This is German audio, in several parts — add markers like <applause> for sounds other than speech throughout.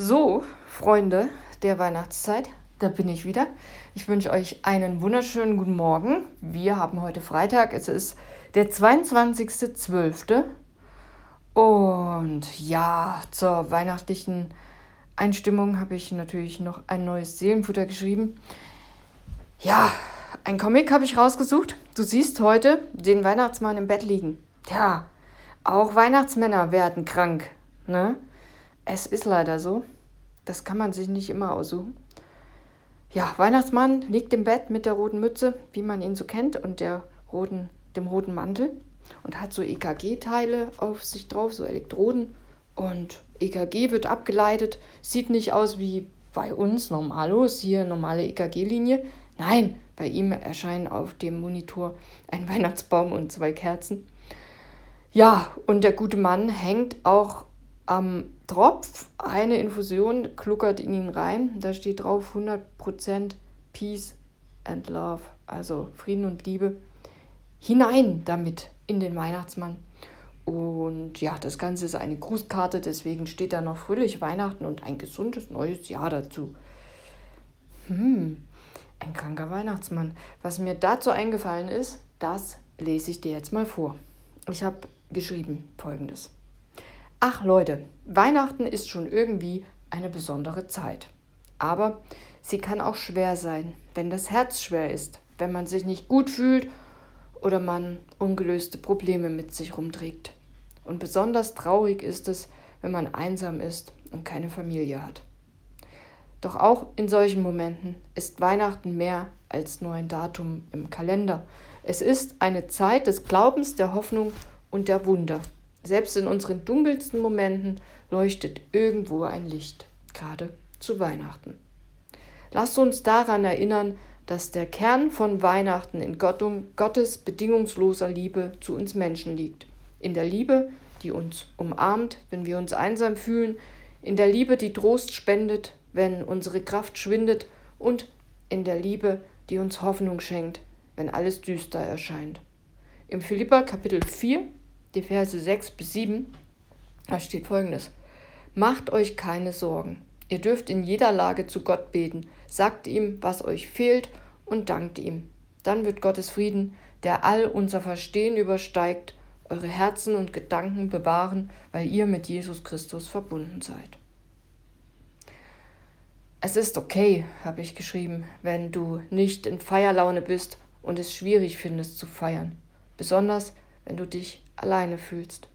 So, Freunde der Weihnachtszeit, da bin ich wieder. Ich wünsche euch einen wunderschönen guten Morgen. Wir haben heute Freitag, es ist der 22.12. Und ja, zur weihnachtlichen Einstimmung habe ich natürlich noch ein neues Seelenfutter geschrieben. Ja, ein Comic habe ich rausgesucht. Du siehst heute den Weihnachtsmann im Bett liegen. Ja, auch Weihnachtsmänner werden krank, ne? Es ist leider so. Das kann man sich nicht immer aussuchen. Ja, Weihnachtsmann liegt im Bett mit der roten Mütze, wie man ihn so kennt, und der roten, dem roten Mantel und hat so EKG-Teile auf sich drauf, so Elektroden. Und EKG wird abgeleitet, sieht nicht aus wie bei uns normalos, hier normale EKG-Linie. Nein, bei ihm erscheinen auf dem Monitor ein <laughs> Weihnachtsbaum und zwei Kerzen. Ja, und der gute Mann hängt auch am Tropf. Eine Infusion kluckert in ihn rein. Da steht drauf 100% Peace and Love, also Frieden und Liebe. Hinein damit in den Weihnachtsmann. Und ja, das Ganze ist eine Grußkarte, deswegen steht da noch fröhliche Weihnachten und ein gesundes neues Jahr dazu. Hm, ein kranker Weihnachtsmann. Was mir dazu eingefallen ist, das lese ich dir jetzt mal vor. Ich habe geschrieben folgendes. Ach Leute, Weihnachten ist schon irgendwie eine besondere Zeit. Aber sie kann auch schwer sein, wenn das Herz schwer ist, wenn man sich nicht gut fühlt oder man ungelöste Probleme mit sich rumträgt. Und besonders traurig ist es, wenn man einsam ist und keine Familie hat. Doch auch in solchen Momenten ist Weihnachten mehr als nur ein Datum im Kalender. Es ist eine Zeit des Glaubens, der Hoffnung und der Wunder. Selbst in unseren dunkelsten Momenten leuchtet irgendwo ein Licht, gerade zu Weihnachten. Lasst uns daran erinnern, dass der Kern von Weihnachten in Gottes bedingungsloser Liebe zu uns Menschen liegt. In der Liebe, die uns umarmt, wenn wir uns einsam fühlen, in der Liebe, die Trost spendet, wenn unsere Kraft schwindet und in der Liebe, die uns Hoffnung schenkt, wenn alles düster erscheint. Im Philippa Kapitel 4, die Verse 6 bis 7, da steht folgendes. Macht euch keine Sorgen. Ihr dürft in jeder Lage zu Gott beten. Sagt ihm, was euch fehlt und dankt ihm. Dann wird Gottes Frieden, der all unser Verstehen übersteigt, eure Herzen und Gedanken bewahren, weil ihr mit Jesus Christus verbunden seid. Es ist okay, habe ich geschrieben, wenn du nicht in Feierlaune bist und es schwierig findest zu feiern, besonders wenn du dich alleine fühlst.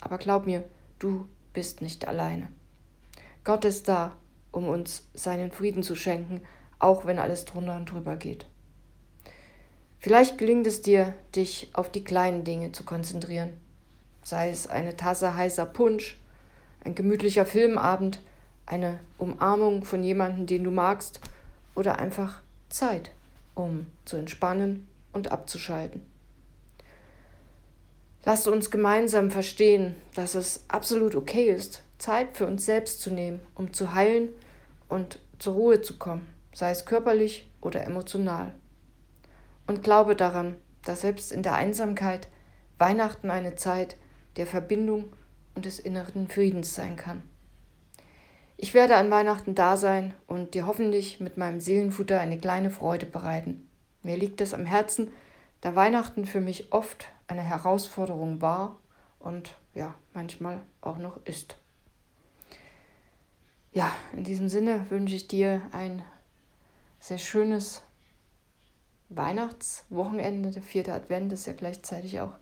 Aber glaub mir, du bist nicht alleine. Gott ist da, um uns seinen Frieden zu schenken, auch wenn alles drunter und drüber geht. Vielleicht gelingt es dir, dich auf die kleinen Dinge zu konzentrieren, sei es eine Tasse heißer Punsch, ein gemütlicher Filmabend, eine Umarmung von jemandem, den du magst, oder einfach Zeit, um zu entspannen und abzuschalten. Lasst uns gemeinsam verstehen, dass es absolut okay ist, Zeit für uns selbst zu nehmen, um zu heilen und zur Ruhe zu kommen, sei es körperlich oder emotional und glaube daran, dass selbst in der Einsamkeit Weihnachten eine Zeit der Verbindung und des inneren Friedens sein kann. Ich werde an Weihnachten da sein und dir hoffentlich mit meinem Seelenfutter eine kleine Freude bereiten. Mir liegt es am Herzen, da Weihnachten für mich oft eine Herausforderung war und ja, manchmal auch noch ist. Ja, in diesem Sinne wünsche ich dir ein sehr schönes Weihnachtswochenende, der vierte Advent ist ja gleichzeitig auch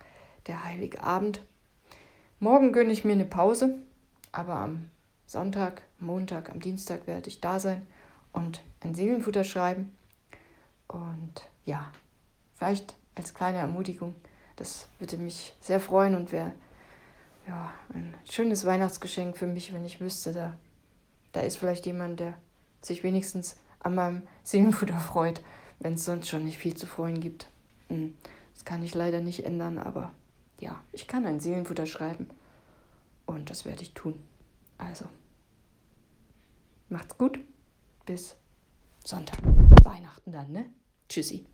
der Heilige Abend. Morgen gönne ich mir eine Pause, aber am Sonntag, Montag, am Dienstag werde ich da sein und ein Seelenfutter schreiben. Und ja, vielleicht als kleine Ermutigung, das würde mich sehr freuen und wäre ja, ein schönes Weihnachtsgeschenk für mich, wenn ich wüsste, da, da ist vielleicht jemand, der sich wenigstens an meinem Seelenfutter <laughs> freut wenn es sonst schon nicht viel zu freuen gibt. Hm, das kann ich leider nicht ändern, aber ja, ich kann ein Seelenfutter schreiben und das werde ich tun. Also, macht's gut, bis Sonntag. Weihnachten dann, ne? Tschüssi.